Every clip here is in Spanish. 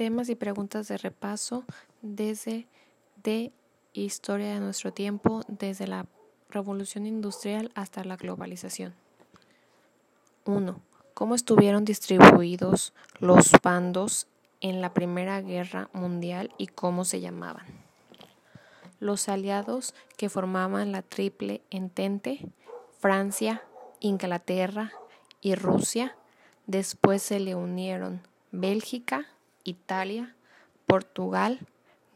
Temas y preguntas de repaso desde de historia de nuestro tiempo, desde la revolución industrial hasta la globalización. 1. ¿Cómo estuvieron distribuidos los bandos en la Primera Guerra Mundial y cómo se llamaban? Los aliados que formaban la Triple Entente, Francia, Inglaterra y Rusia, después se le unieron Bélgica, Italia, Portugal,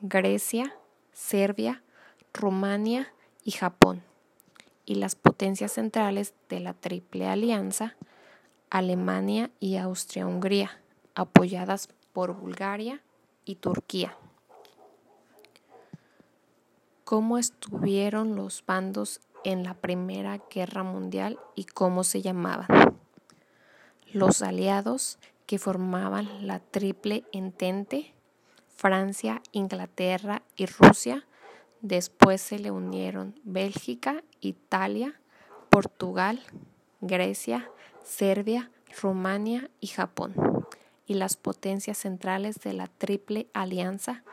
Grecia, Serbia, Rumania y Japón, y las potencias centrales de la Triple Alianza, Alemania y Austria-Hungría, apoyadas por Bulgaria y Turquía. ¿Cómo estuvieron los bandos en la Primera Guerra Mundial y cómo se llamaban? Los aliados que formaban la Triple Entente, Francia, Inglaterra y Rusia. Después se le unieron Bélgica, Italia, Portugal, Grecia, Serbia, Rumania y Japón. Y las potencias centrales de la Triple Alianza,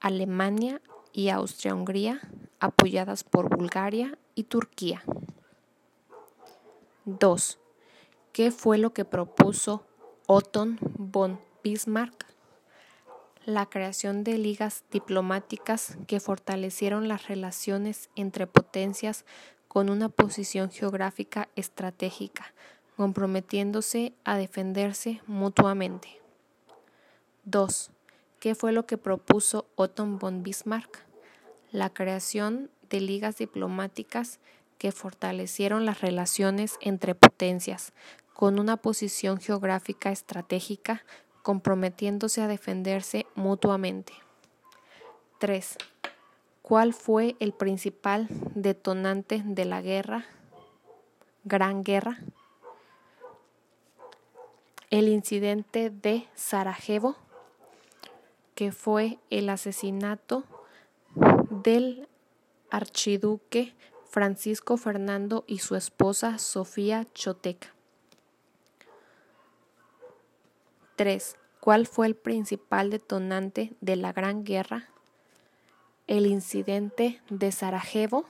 Alemania y Austria-Hungría, apoyadas por Bulgaria y Turquía. 2. ¿Qué fue lo que propuso Otto von Bismarck? La creación de ligas diplomáticas que fortalecieron las relaciones entre potencias con una posición geográfica estratégica, comprometiéndose a defenderse mutuamente. 2. ¿Qué fue lo que propuso Otto von Bismarck? La creación de ligas diplomáticas que fortalecieron las relaciones entre potencias, con una posición geográfica estratégica, comprometiéndose a defenderse mutuamente. 3. ¿Cuál fue el principal detonante de la guerra? Gran Guerra. El incidente de Sarajevo, que fue el asesinato del archiduque Francisco Fernando y su esposa Sofía Choteca. 3. ¿Cuál fue el principal detonante de la Gran Guerra? El incidente de Sarajevo,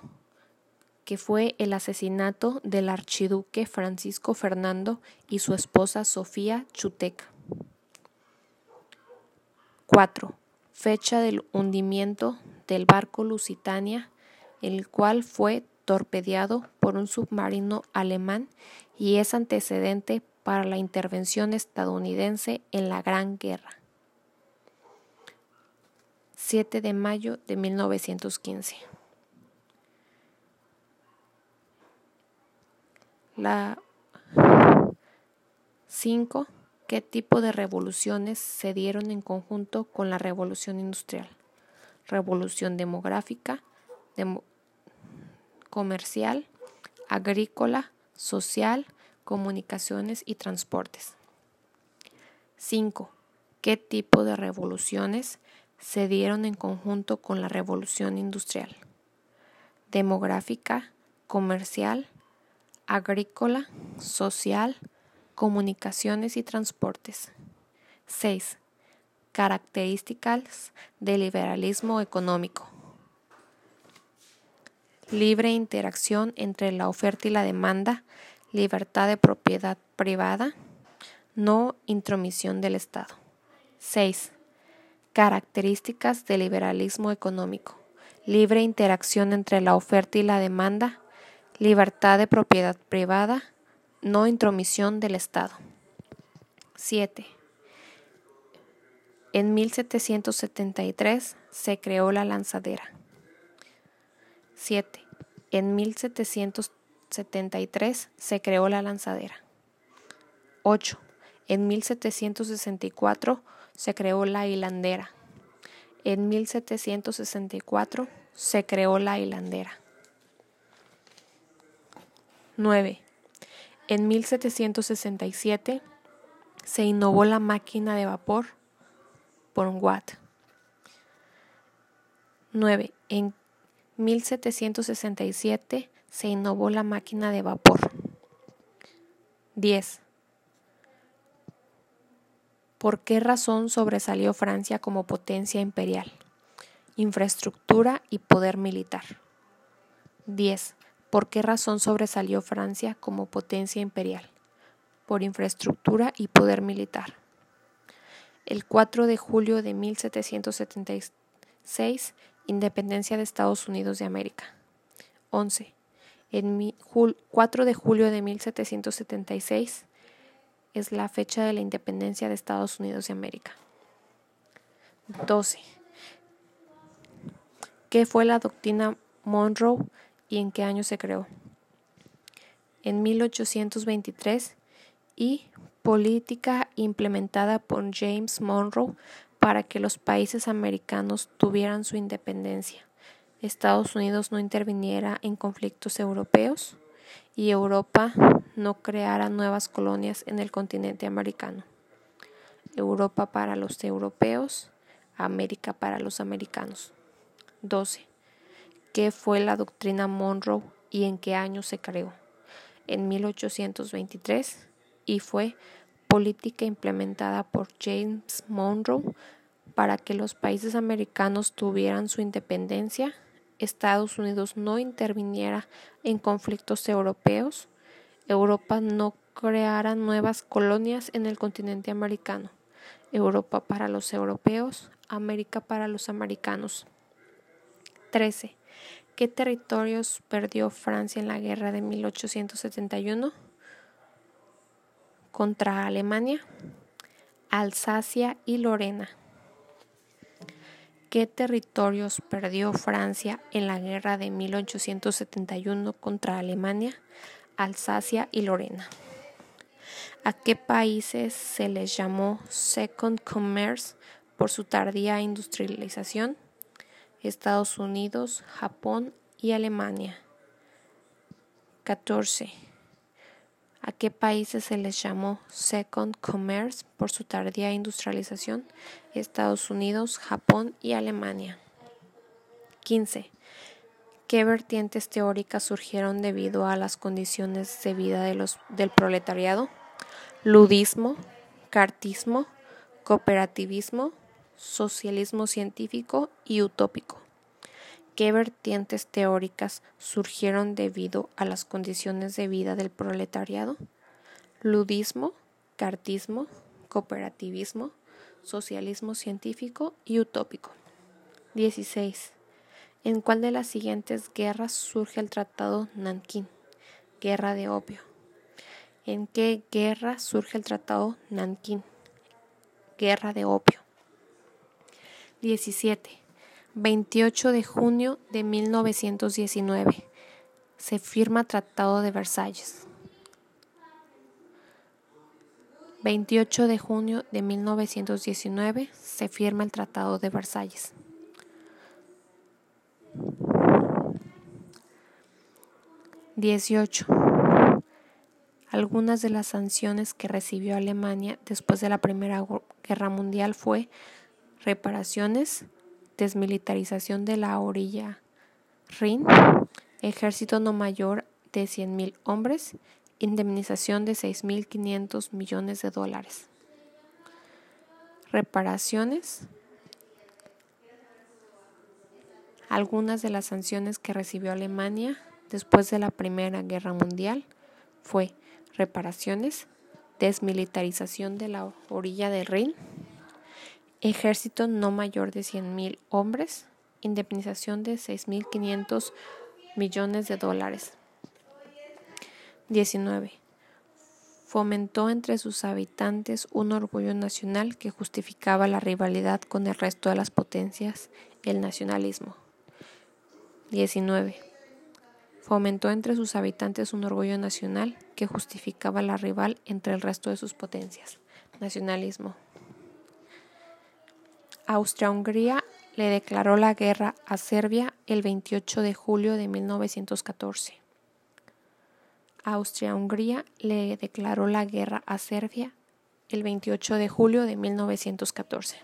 que fue el asesinato del archiduque Francisco Fernando y su esposa Sofía Chuteca. 4. Fecha del hundimiento del barco Lusitania, el cual fue torpedeado por un submarino alemán y es antecedente para la intervención estadounidense en la Gran Guerra. 7 de mayo de 1915. La 5. ¿Qué tipo de revoluciones se dieron en conjunto con la revolución industrial? Revolución demográfica, comercial, agrícola, social, comunicaciones y transportes. 5. ¿Qué tipo de revoluciones se dieron en conjunto con la revolución industrial? Demográfica, comercial, agrícola, social, comunicaciones y transportes. 6. Características del liberalismo económico. Libre interacción entre la oferta y la demanda libertad de propiedad privada, no intromisión del Estado. 6. Características del liberalismo económico. Libre interacción entre la oferta y la demanda, libertad de propiedad privada, no intromisión del Estado. 7. En 1773 se creó la lanzadera. 7. En 1773 73 se creó la lanzadera. 8. En 1764 se creó la hilandera. En 1764 se creó la hilandera. 9. En 1767 se innovó la máquina de vapor por watt. 9. En 1767 se innovó la máquina de vapor. 10. ¿Por qué razón sobresalió Francia como potencia imperial? Infraestructura y poder militar. 10. ¿Por qué razón sobresalió Francia como potencia imperial? Por infraestructura y poder militar. El 4 de julio de 1776, independencia de Estados Unidos de América. 11. En 4 de julio de 1776 es la fecha de la independencia de Estados Unidos de América. 12. ¿Qué fue la doctrina Monroe y en qué año se creó? En 1823 y política implementada por James Monroe para que los países americanos tuvieran su independencia. Estados Unidos no interviniera en conflictos europeos y Europa no creara nuevas colonias en el continente americano. Europa para los europeos, América para los americanos. 12. ¿Qué fue la doctrina Monroe y en qué año se creó? En 1823 y fue política implementada por James Monroe para que los países americanos tuvieran su independencia, Estados Unidos no interviniera en conflictos europeos, Europa no creara nuevas colonias en el continente americano, Europa para los europeos, América para los americanos. 13. ¿Qué territorios perdió Francia en la guerra de 1871? contra Alemania, Alsacia y Lorena. ¿Qué territorios perdió Francia en la guerra de 1871 contra Alemania, Alsacia y Lorena? ¿A qué países se les llamó Second Commerce por su tardía industrialización? Estados Unidos, Japón y Alemania. 14 a qué países se les llamó Second Commerce por su tardía industrialización, Estados Unidos, Japón y Alemania. 15. ¿Qué vertientes teóricas surgieron debido a las condiciones de vida de los, del proletariado? Ludismo, cartismo, cooperativismo, socialismo científico y utópico qué vertientes teóricas surgieron debido a las condiciones de vida del proletariado? Ludismo, cartismo, cooperativismo, socialismo científico y utópico. 16. ¿En cuál de las siguientes guerras surge el Tratado Nankín? Guerra de opio. ¿En qué guerra surge el Tratado Nankín? Guerra de opio. 17. 28 de junio de 1919. Se firma Tratado de Versalles. 28 de junio de 1919 se firma el Tratado de Versalles. Dieciocho. Algunas de las sanciones que recibió Alemania después de la Primera Guerra Mundial fue reparaciones, desmilitarización de la orilla Rin, ejército no mayor de 100.000 hombres, indemnización de 6.500 millones de dólares. Reparaciones. Algunas de las sanciones que recibió Alemania después de la Primera Guerra Mundial fue reparaciones, desmilitarización de la orilla del Rin, ejército no mayor de 100.000 hombres, indemnización de 6.500 millones de dólares. 19. Fomentó entre sus habitantes un orgullo nacional que justificaba la rivalidad con el resto de las potencias, el nacionalismo. 19. Fomentó entre sus habitantes un orgullo nacional que justificaba la rival entre el resto de sus potencias, nacionalismo. Austria-Hungría le declaró la guerra a Serbia el 28 de julio de 1914. Austria-Hungría le declaró la guerra a Serbia el 28 de julio de 1914.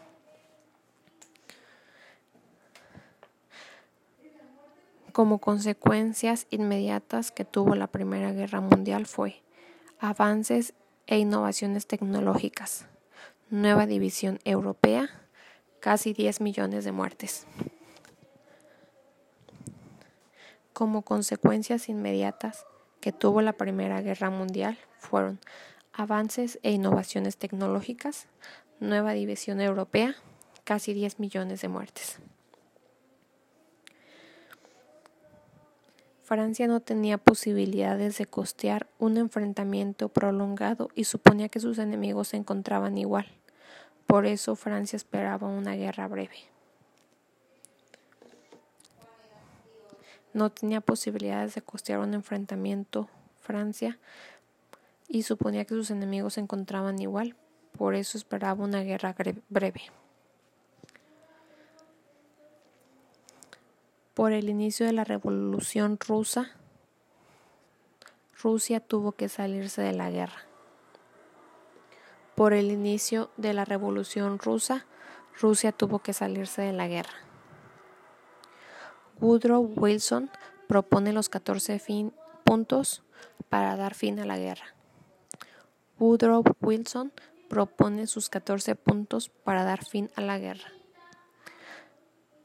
Como consecuencias inmediatas que tuvo la Primera Guerra Mundial fue avances e innovaciones tecnológicas, nueva división europea, casi 10 millones de muertes. Como consecuencias inmediatas que tuvo la Primera Guerra Mundial fueron avances e innovaciones tecnológicas, nueva división europea, casi 10 millones de muertes. Francia no tenía posibilidades de costear un enfrentamiento prolongado y suponía que sus enemigos se encontraban igual. Por eso Francia esperaba una guerra breve. No tenía posibilidades de costear un enfrentamiento Francia y suponía que sus enemigos se encontraban igual. Por eso esperaba una guerra breve. Por el inicio de la Revolución rusa, Rusia tuvo que salirse de la guerra. Por el inicio de la Revolución rusa, Rusia tuvo que salirse de la guerra. Woodrow Wilson propone los 14 puntos para dar fin a la guerra. Woodrow Wilson propone sus 14 puntos para dar fin a la guerra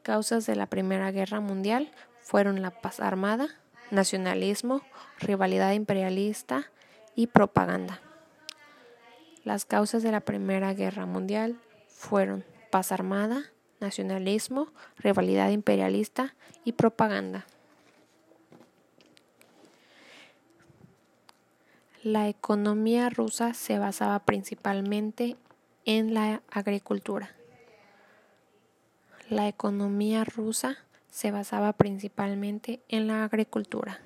causas de la Primera Guerra Mundial fueron la paz armada, nacionalismo, rivalidad imperialista y propaganda. Las causas de la Primera Guerra Mundial fueron paz armada, nacionalismo, rivalidad imperialista y propaganda. La economía rusa se basaba principalmente en la agricultura. La economía rusa se basaba principalmente en la agricultura.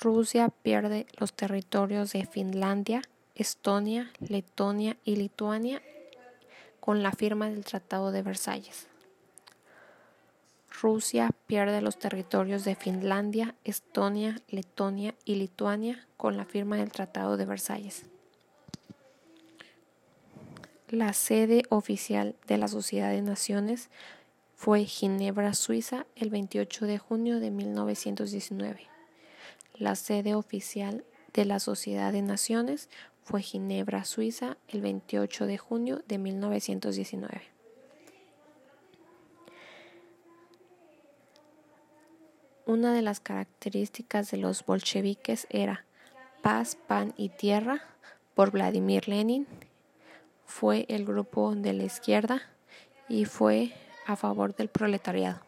Rusia pierde los territorios de Finlandia, Estonia, Letonia y Lituania con la firma del Tratado de Versalles. Rusia pierde los territorios de Finlandia, Estonia, Letonia y Lituania con la firma del Tratado de Versalles. La sede oficial de la Sociedad de Naciones fue Ginebra, Suiza, el 28 de junio de 1919. La sede oficial de la Sociedad de Naciones fue Ginebra, Suiza, el 28 de junio de 1919. Una de las características de los bolcheviques era paz, pan y tierra por Vladimir Lenin fue el grupo de la izquierda y fue a favor del proletariado.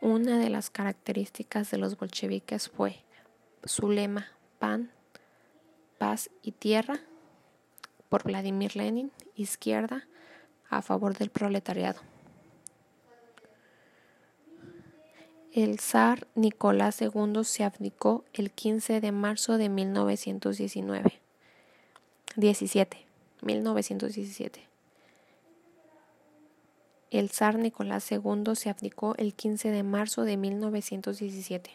Una de las características de los bolcheviques fue su lema pan, paz y tierra por Vladimir Lenin, izquierda, a favor del proletariado. El zar Nicolás II se abdicó el 15 de marzo de 1919. 17. 1917. El zar Nicolás II se abdicó el 15 de marzo de 1917.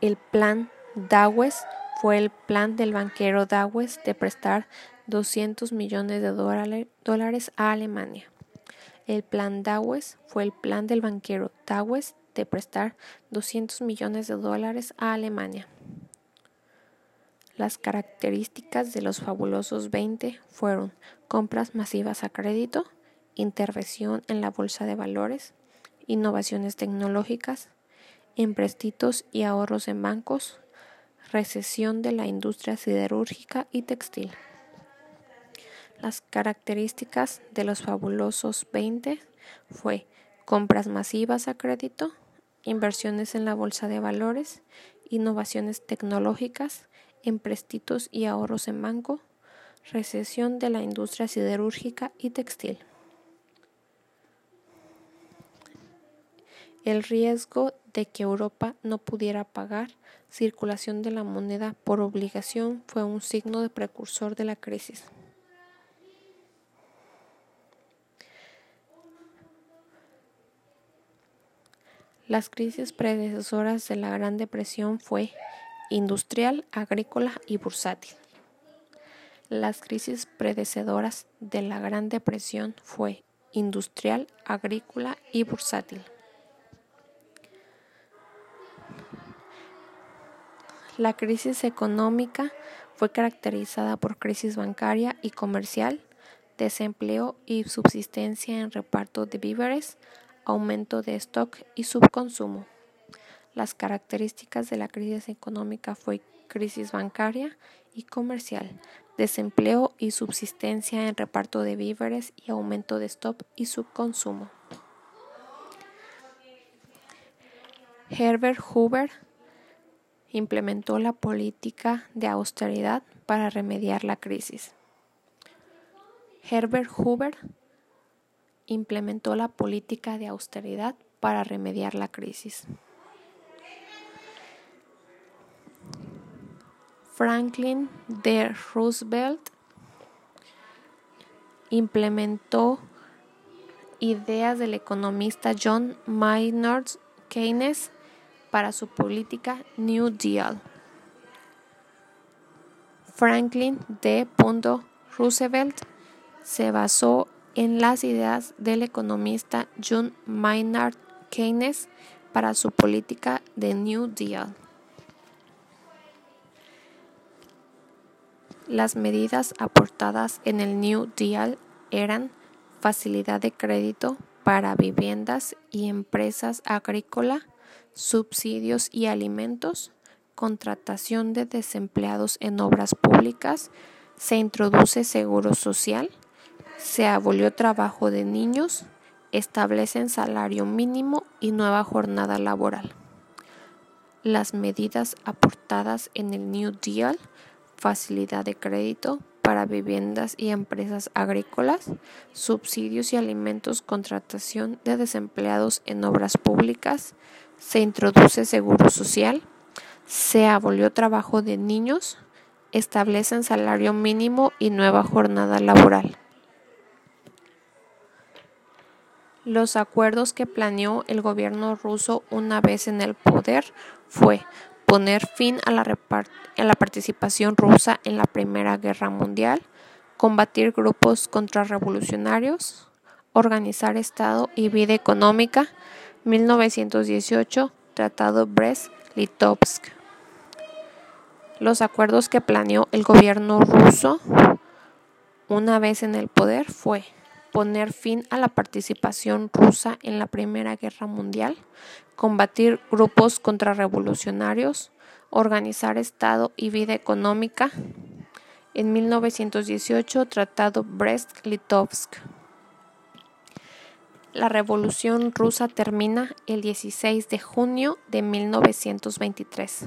El plan Dawes fue el plan del banquero Dawes de prestar 200 millones de dólares a Alemania. El plan Dawes fue el plan del banquero Dawes de prestar 200 millones de dólares a Alemania. Las características de los fabulosos 20 fueron compras masivas a crédito, intervención en la bolsa de valores, innovaciones tecnológicas, empréstitos y ahorros en bancos, recesión de la industria siderúrgica y textil. Las características de los fabulosos 20 fue compras masivas a crédito, inversiones en la bolsa de valores, innovaciones tecnológicas, empréstitos y ahorros en banco, recesión de la industria siderúrgica y textil. El riesgo de que Europa no pudiera pagar circulación de la moneda por obligación fue un signo de precursor de la crisis. Las crisis predecesoras de la Gran Depresión fue industrial, agrícola y bursátil. Las crisis predecedoras de la Gran Depresión fue industrial, agrícola y bursátil. La crisis económica fue caracterizada por crisis bancaria y comercial, desempleo y subsistencia en reparto de víveres, aumento de stock y subconsumo. Las características de la crisis económica fue crisis bancaria y comercial, desempleo y subsistencia en reparto de víveres y aumento de stock y subconsumo. Herbert Hoover implementó la política de austeridad para remediar la crisis. Herbert Hoover implementó la política de austeridad para remediar la crisis. Franklin D. Roosevelt implementó ideas del economista John Maynard Keynes para su política New Deal. Franklin D. Roosevelt se basó en las ideas del economista John Maynard Keynes para su política de New Deal. Las medidas aportadas en el New Deal eran facilidad de crédito para viviendas y empresas agrícolas, subsidios y alimentos, contratación de desempleados en obras públicas, se introduce seguro social, se abolió trabajo de niños, establecen salario mínimo y nueva jornada laboral. Las medidas aportadas en el New Deal, facilidad de crédito para viviendas y empresas agrícolas, subsidios y alimentos, contratación de desempleados en obras públicas, se introduce seguro social, se abolió trabajo de niños, establecen salario mínimo y nueva jornada laboral. Los acuerdos que planeó el gobierno ruso una vez en el poder fue poner fin a la, a la participación rusa en la Primera Guerra Mundial, combatir grupos contrarrevolucionarios, organizar Estado y vida económica, 1918, Tratado Brest-Litovsk. Los acuerdos que planeó el gobierno ruso una vez en el poder fue poner fin a la participación rusa en la Primera Guerra Mundial, combatir grupos contrarrevolucionarios, organizar Estado y vida económica. En 1918, Tratado Brest-Litovsk. La Revolución Rusa termina el 16 de junio de 1923.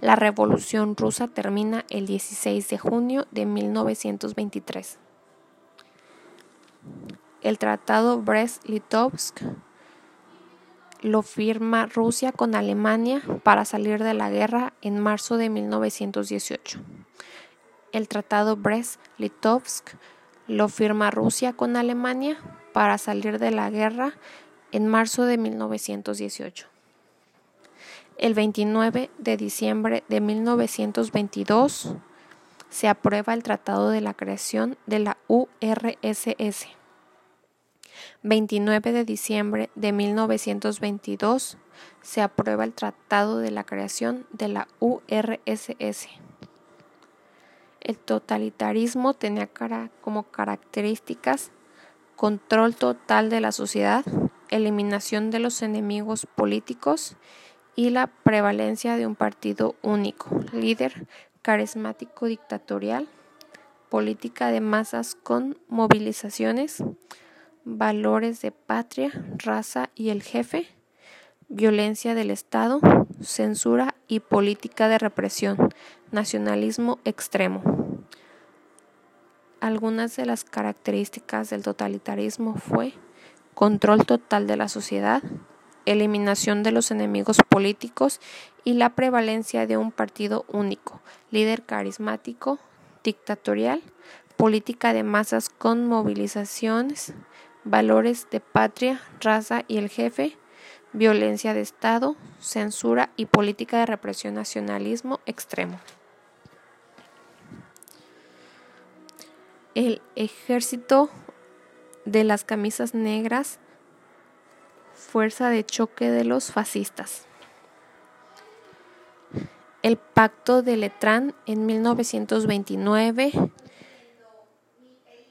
La Revolución Rusa termina el 16 de junio de 1923. El Tratado Brest-Litovsk lo firma Rusia con Alemania para salir de la guerra en marzo de 1918. El Tratado Brest-Litovsk lo firma Rusia con Alemania para salir de la guerra en marzo de 1918. El 29 de diciembre de 1922 se aprueba el Tratado de la Creación de la URSS. 29 de diciembre de 1922 se aprueba el Tratado de la Creación de la URSS. El totalitarismo tenía como características control total de la sociedad, eliminación de los enemigos políticos y la prevalencia de un partido único, líder carismático dictatorial, política de masas con movilizaciones, valores de patria, raza y el jefe, violencia del Estado, censura y política de represión, nacionalismo extremo. Algunas de las características del totalitarismo fue control total de la sociedad, eliminación de los enemigos políticos y la prevalencia de un partido único, líder carismático, dictatorial, política de masas con movilizaciones, valores de patria, raza y el jefe, violencia de Estado, censura y política de represión nacionalismo extremo. El ejército de las camisas negras, fuerza de choque de los fascistas. El Pacto de Letrán en 1929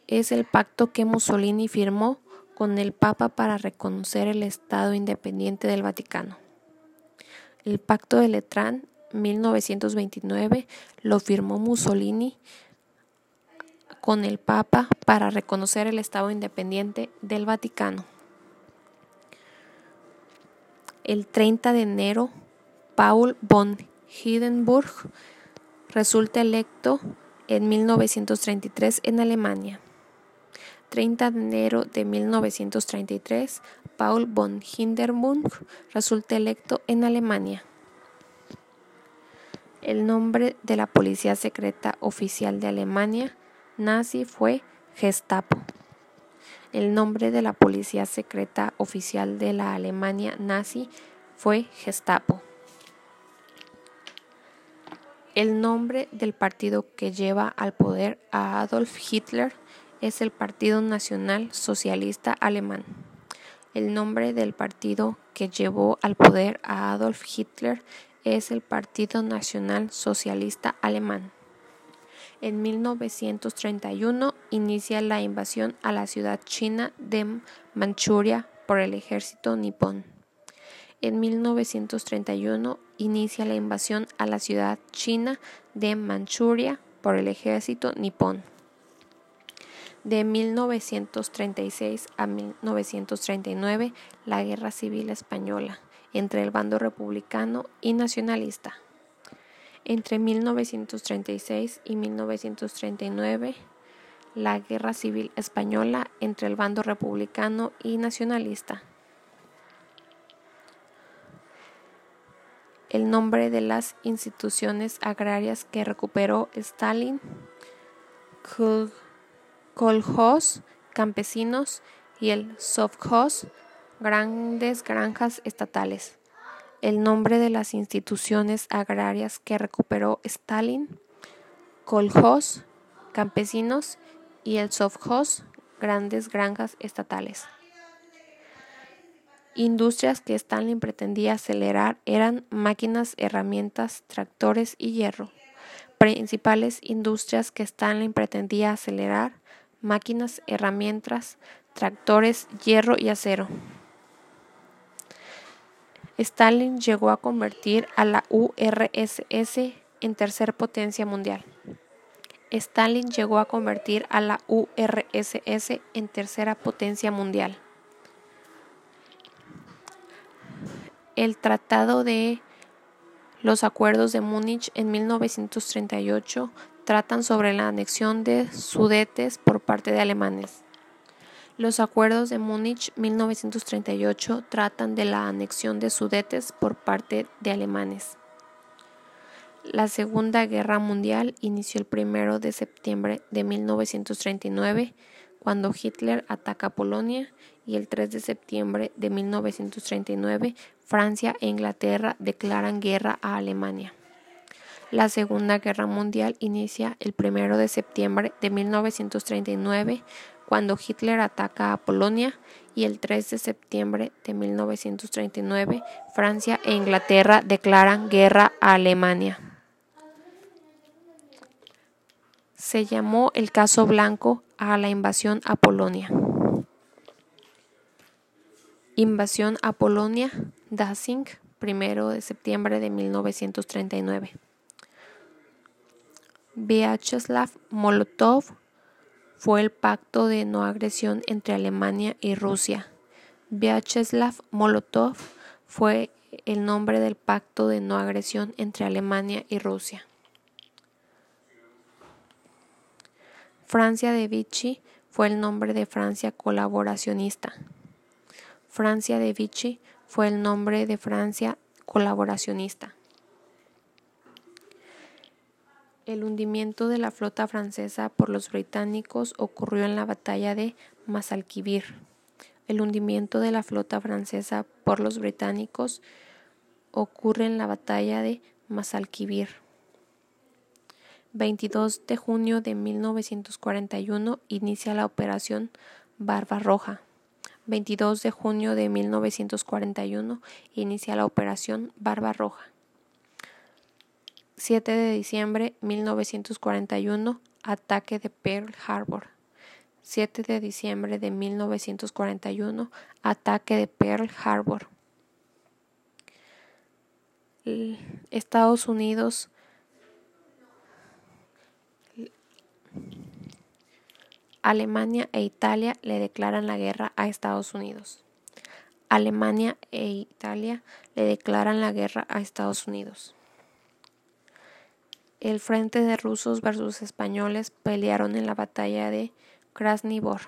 es el pacto que Mussolini firmó con el Papa para reconocer el Estado independiente del Vaticano. El Pacto de Letrán 1929 lo firmó Mussolini con el Papa para reconocer el Estado independiente del Vaticano. El 30 de enero, Paul von Hindenburg resulta electo en 1933 en Alemania. 30 de enero de 1933, Paul von Hindenburg resulta electo en Alemania. El nombre de la policía secreta oficial de Alemania nazi fue Gestapo. El nombre de la policía secreta oficial de la Alemania nazi fue Gestapo. El nombre del partido que lleva al poder a Adolf Hitler es el Partido Nacional Socialista Alemán. El nombre del partido que llevó al poder a Adolf Hitler es el Partido Nacional Socialista Alemán. En 1931 inicia la invasión a la ciudad china de Manchuria por el ejército nipón. En 1931 inicia la invasión a la ciudad china de Manchuria por el ejército nipón. De 1936 a 1939, la Guerra Civil Española entre el bando republicano y nacionalista. Entre 1936 y 1939, la Guerra Civil Española entre el bando republicano y nacionalista. el nombre de las instituciones agrarias que recuperó Stalin, Kolhoz, campesinos, y el Sovkhoz, grandes granjas estatales. El nombre de las instituciones agrarias que recuperó Stalin, Kolhoz, campesinos, y el Sovkhoz, grandes granjas estatales. Industrias que Stalin pretendía acelerar eran máquinas, herramientas, tractores y hierro. Principales industrias que Stalin pretendía acelerar, máquinas, herramientas, tractores, hierro y acero. Stalin llegó a convertir a la URSS en tercera potencia mundial. Stalin llegó a convertir a la URSS en tercera potencia mundial. el Tratado de los Acuerdos de Múnich en 1938 tratan sobre la anexión de Sudetes por parte de alemanes. Los Acuerdos de Múnich 1938 tratan de la anexión de Sudetes por parte de alemanes. La Segunda Guerra Mundial inició el 1 de septiembre de 1939 cuando Hitler ataca Polonia y el 3 de septiembre de 1939 Francia e Inglaterra declaran guerra a Alemania. La Segunda Guerra Mundial inicia el 1 de septiembre de 1939 cuando Hitler ataca a Polonia y el 3 de septiembre de 1939 Francia e Inglaterra declaran guerra a Alemania. Se llamó el caso blanco a la invasión a Polonia. Invasión a Polonia, Dasing, 1 de septiembre de 1939. Vyacheslav Molotov fue el pacto de no agresión entre Alemania y Rusia. Vyacheslav Molotov fue el nombre del pacto de no agresión entre Alemania y Rusia. Francia de Vichy fue el nombre de Francia colaboracionista. Francia de Vichy fue el nombre de Francia colaboracionista. El hundimiento de la flota francesa por los británicos ocurrió en la batalla de Masalquivir. El hundimiento de la flota francesa por los británicos ocurre en la batalla de Masalquivir. 22 de junio de 1941 inicia la operación Barbarroja. 22 de junio de 1941 inicia la operación Barbarroja. 7 de diciembre 1941, ataque de Pearl Harbor. 7 de diciembre de 1941, ataque de Pearl Harbor. Estados Unidos Alemania e Italia le declaran la guerra a Estados Unidos. Alemania e Italia le declaran la guerra a Estados Unidos. El frente de rusos versus españoles pelearon en la batalla de Krasny Bor.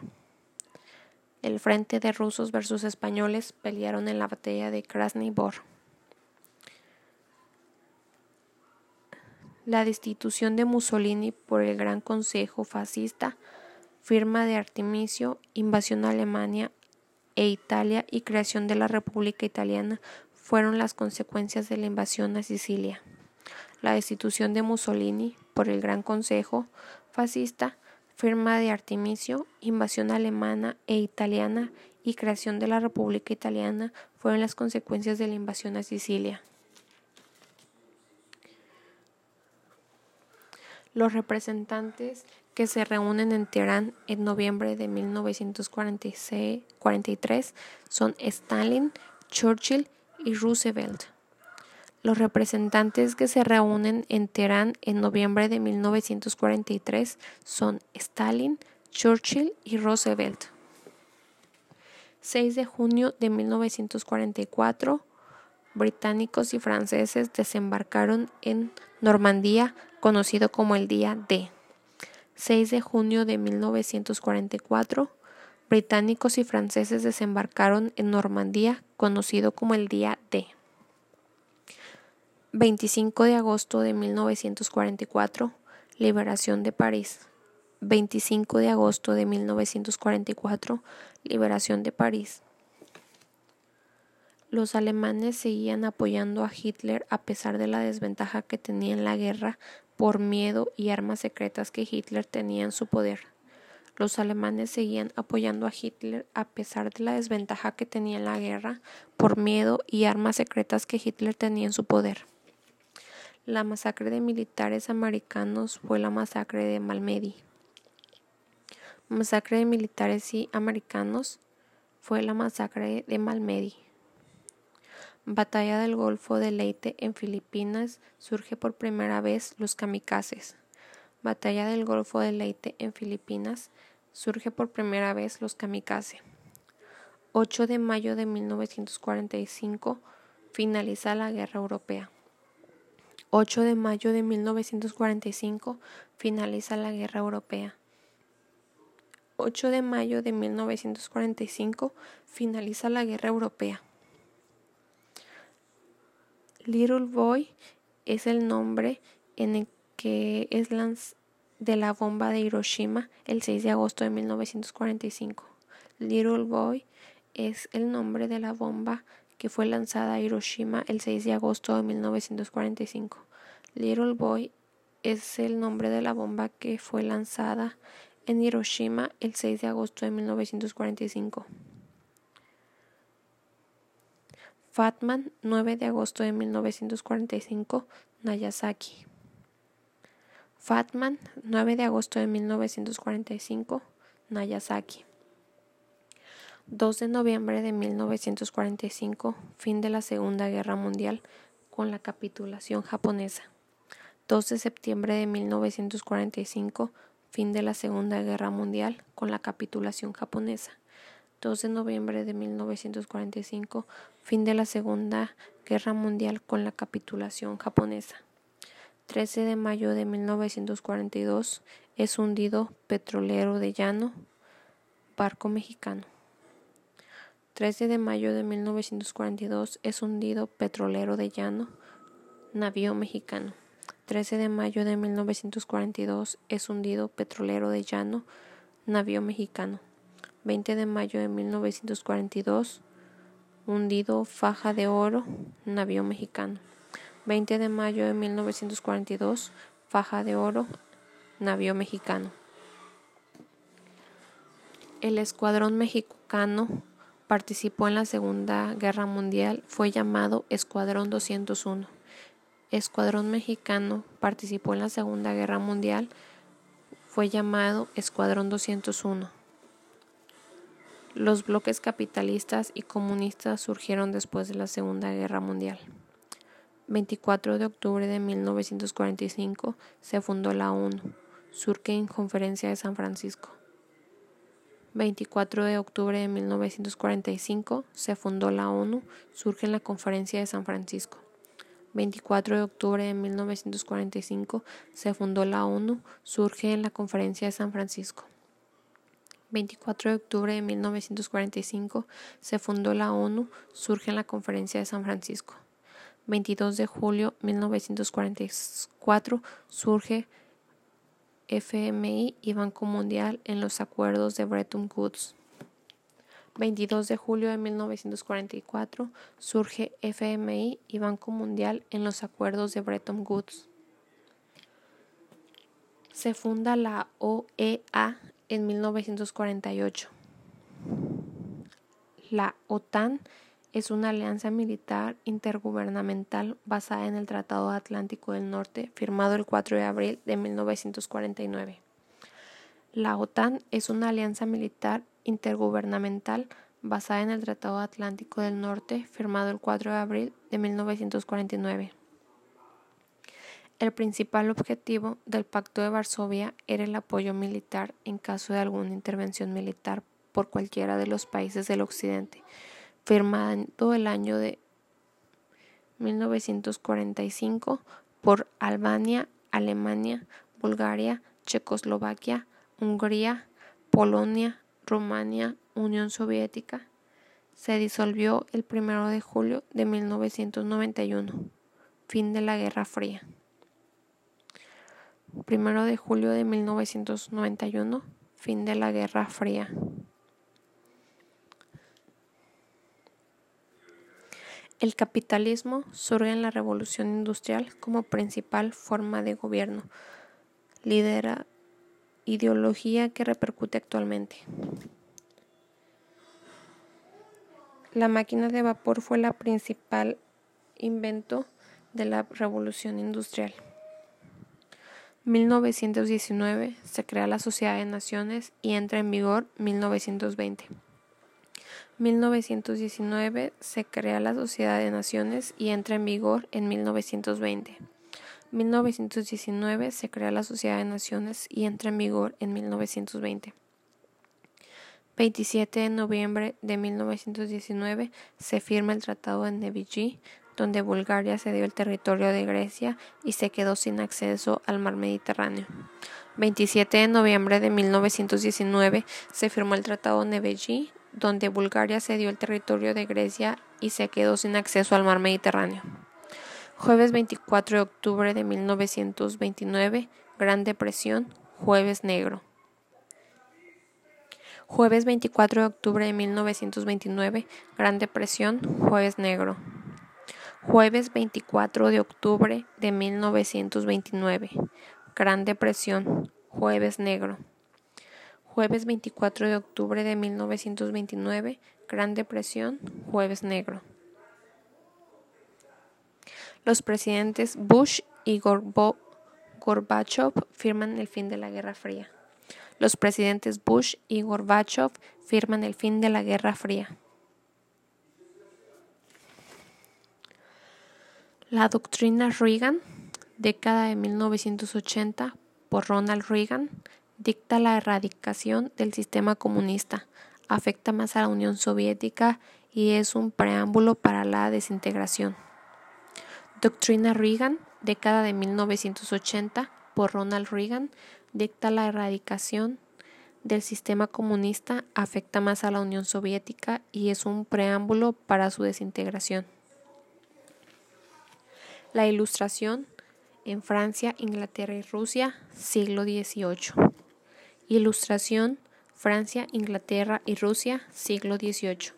El frente de rusos versus españoles pelearon en la batalla de Krasny Bor. La destitución de Mussolini por el Gran Consejo Fascista firma de Artemisio, invasión a Alemania e Italia y creación de la República Italiana fueron las consecuencias de la invasión a Sicilia. La destitución de Mussolini por el Gran Consejo fascista, firma de Artemisio, invasión alemana e italiana y creación de la República Italiana fueron las consecuencias de la invasión a Sicilia. Los representantes que se reúnen en Teherán en noviembre de 1943 son Stalin, Churchill y Roosevelt. Los representantes que se reúnen en Teherán en noviembre de 1943 son Stalin, Churchill y Roosevelt. 6 de junio de 1944, británicos y franceses desembarcaron en Normandía, conocido como el Día D. 6 de junio de 1944, británicos y franceses desembarcaron en Normandía, conocido como el Día D. 25 de agosto de 1944, liberación de París. 25 de agosto de 1944, liberación de París. Los alemanes seguían apoyando a Hitler a pesar de la desventaja que tenía en la guerra por miedo y armas secretas que Hitler tenía en su poder. Los alemanes seguían apoyando a Hitler a pesar de la desventaja que tenía en la guerra por miedo y armas secretas que Hitler tenía en su poder. La masacre de militares americanos fue la masacre de Malmedy. Masacre de militares y americanos fue la masacre de Malmedy. Batalla del Golfo de Leyte en Filipinas surge por primera vez los kamikazes. Batalla del Golfo de Leyte en Filipinas surge por primera vez los kamikaze. 8 de mayo de 1945 finaliza la Guerra Europea. 8 de mayo de 1945 finaliza la Guerra Europea. 8 de mayo de 1945 finaliza la Guerra Europea. Little Boy es el nombre en el que es de la bomba de Hiroshima el 6 de agosto de 1945. Little Boy es el nombre de la bomba que fue lanzada a Hiroshima el 6 de agosto de 1945. Little Boy es el nombre de la bomba que fue lanzada en Hiroshima el 6 de agosto de 1945. Fatman, 9 de agosto de 1945, Nagasaki. Fatman, 9 de agosto de 1945, Nagasaki. 2 de noviembre de 1945, fin de la Segunda Guerra Mundial con la capitulación japonesa. 2 de septiembre de 1945, fin de la Segunda Guerra Mundial con la capitulación japonesa. 2 de noviembre de 1945, fin de la Segunda Guerra Mundial con la capitulación japonesa. 13 de mayo de 1942 es hundido petrolero de llano, barco mexicano. 13 de mayo de 1942 es hundido petrolero de llano, navío mexicano. 13 de mayo de 1942 es hundido petrolero de llano, navío mexicano. 20 de mayo de 1942, hundido Faja de Oro, navío mexicano. 20 de mayo de 1942, Faja de Oro, navío mexicano. El escuadrón mexicano participó en la Segunda Guerra Mundial, fue llamado Escuadrón 201. escuadrón mexicano participó en la Segunda Guerra Mundial fue llamado Escuadrón 201. Los bloques capitalistas y comunistas surgieron después de la Segunda Guerra Mundial. 24 de octubre de 1945 se fundó la ONU, surge en Conferencia de San Francisco. 24 de octubre de 1945 se fundó la ONU, surge en la Conferencia de San Francisco. 24 de octubre de 1945 se fundó la ONU, surge en la Conferencia de San Francisco. 24 de octubre de 1945 se fundó la ONU, surge en la Conferencia de San Francisco. 22 de julio de 1944 surge FMI y Banco Mundial en los acuerdos de Bretton Woods. 22 de julio de 1944 surge FMI y Banco Mundial en los acuerdos de Bretton Woods. Se funda la OEA en 1948. La OTAN es una alianza militar intergubernamental basada en el Tratado Atlántico del Norte, firmado el 4 de abril de 1949. La OTAN es una alianza militar intergubernamental basada en el Tratado Atlántico del Norte, firmado el 4 de abril de 1949. El principal objetivo del Pacto de Varsovia era el apoyo militar en caso de alguna intervención militar por cualquiera de los países del Occidente, firmado el año de 1945 por Albania, Alemania, Bulgaria, Checoslovaquia, Hungría, Polonia, Rumania, Unión Soviética. Se disolvió el 1 de julio de 1991, fin de la Guerra Fría. 1 de julio de 1991, fin de la Guerra Fría. El capitalismo surge en la revolución industrial como principal forma de gobierno, lidera ideología que repercute actualmente. La máquina de vapor fue la principal invento de la revolución industrial. 1919 se crea la Sociedad de Naciones y entra en vigor 1920. 1919 se crea la Sociedad de Naciones y entra en vigor en 1920. 1919 se crea la Sociedad de Naciones y entra en vigor en 1920. 27 de noviembre de 1919 se firma el Tratado de Nevigy, donde Bulgaria cedió el territorio de Grecia y se quedó sin acceso al mar Mediterráneo. 27 de noviembre de 1919 se firmó el Tratado de Nevigy, donde Bulgaria cedió el territorio de Grecia y se quedó sin acceso al mar Mediterráneo. Jueves 24 de octubre de 1929, Gran Depresión, Jueves Negro. Jueves 24 de octubre de 1929, Gran Depresión, Jueves Negro. Jueves 24 de octubre de 1929, Gran Depresión, Jueves Negro. Jueves 24 de octubre de 1929, Gran Depresión, Jueves Negro. Los presidentes Bush y Gorbachev firman el fin de la Guerra Fría. Los presidentes Bush y Gorbachev firman el fin de la Guerra Fría. La doctrina Reagan, década de 1980, por Ronald Reagan, dicta la erradicación del sistema comunista, afecta más a la Unión Soviética y es un preámbulo para la desintegración. Doctrina Reagan, década de 1980, por Ronald Reagan, dicta la erradicación del sistema comunista, afecta más a la Unión Soviética y es un preámbulo para su desintegración. La Ilustración en Francia, Inglaterra y Rusia, siglo XVIII. Ilustración, Francia, Inglaterra y Rusia, siglo XVIII.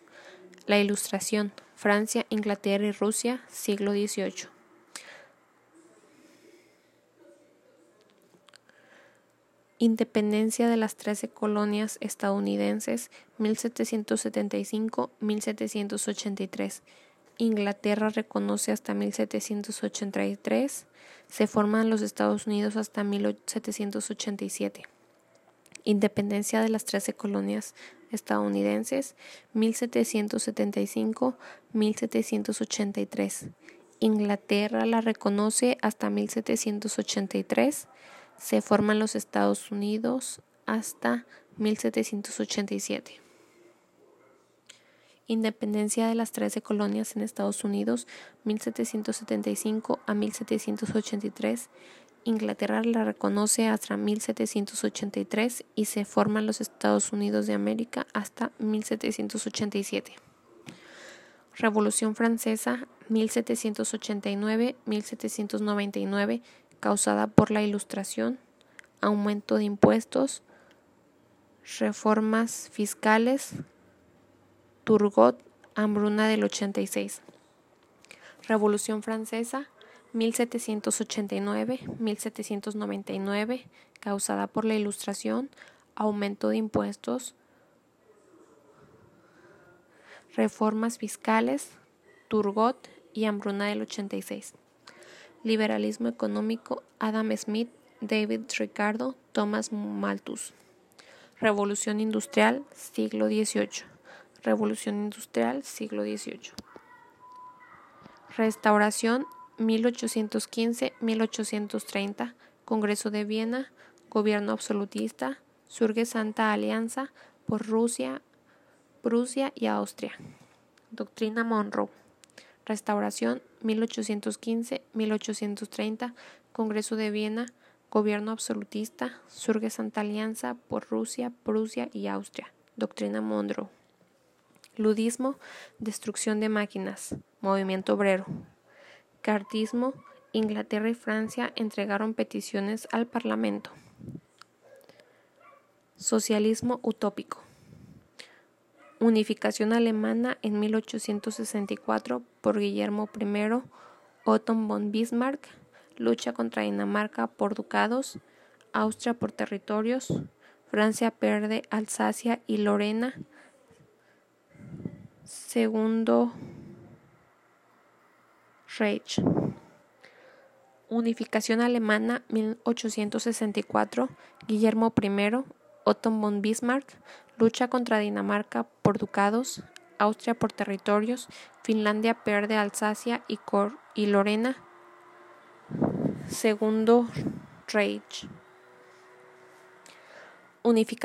La Ilustración, Francia, Inglaterra y Rusia, siglo XVIII. Independencia de las trece colonias estadounidenses 1775-1783. Inglaterra reconoce hasta 1783. Se forman los Estados Unidos hasta 1787. Independencia de las trece colonias estadounidenses 1775-1783. Inglaterra la reconoce hasta 1783. Se forman los Estados Unidos hasta 1787. Independencia de las trece colonias en Estados Unidos 1775 a 1783. Inglaterra la reconoce hasta 1783 y se forman los Estados Unidos de América hasta 1787. Revolución Francesa 1789-1799 causada por la Ilustración, aumento de impuestos, reformas fiscales, Turgot, hambruna del 86. Revolución Francesa 1789-1799 causada por la Ilustración, aumento de impuestos, reformas fiscales, Turgot y hambruna del 86. Liberalismo económico, Adam Smith, David Ricardo, Thomas Malthus. Revolución industrial, siglo XVIII. Revolución industrial, siglo XVIII. Restauración, 1815-1830. Congreso de Viena, gobierno absolutista, surge Santa Alianza por Rusia, Prusia y Austria. Doctrina Monroe. Restauración 1815-1830. Congreso de Viena, gobierno absolutista, surge Santa Alianza por Rusia, Prusia y Austria. Doctrina Monroe. Ludismo, destrucción de máquinas, movimiento obrero. Cartismo, Inglaterra y Francia entregaron peticiones al Parlamento. Socialismo utópico. Unificación alemana en 1864 por Guillermo I, Otto von Bismarck, lucha contra Dinamarca por ducados, Austria por territorios, Francia pierde Alsacia y Lorena, segundo Reich. Unificación alemana 1864, Guillermo I, Otto von Bismarck, lucha contra Dinamarca por ducados, Austria por territorios, Finlandia pierde Alsacia y, y Lorena, segundo Reich. Unificación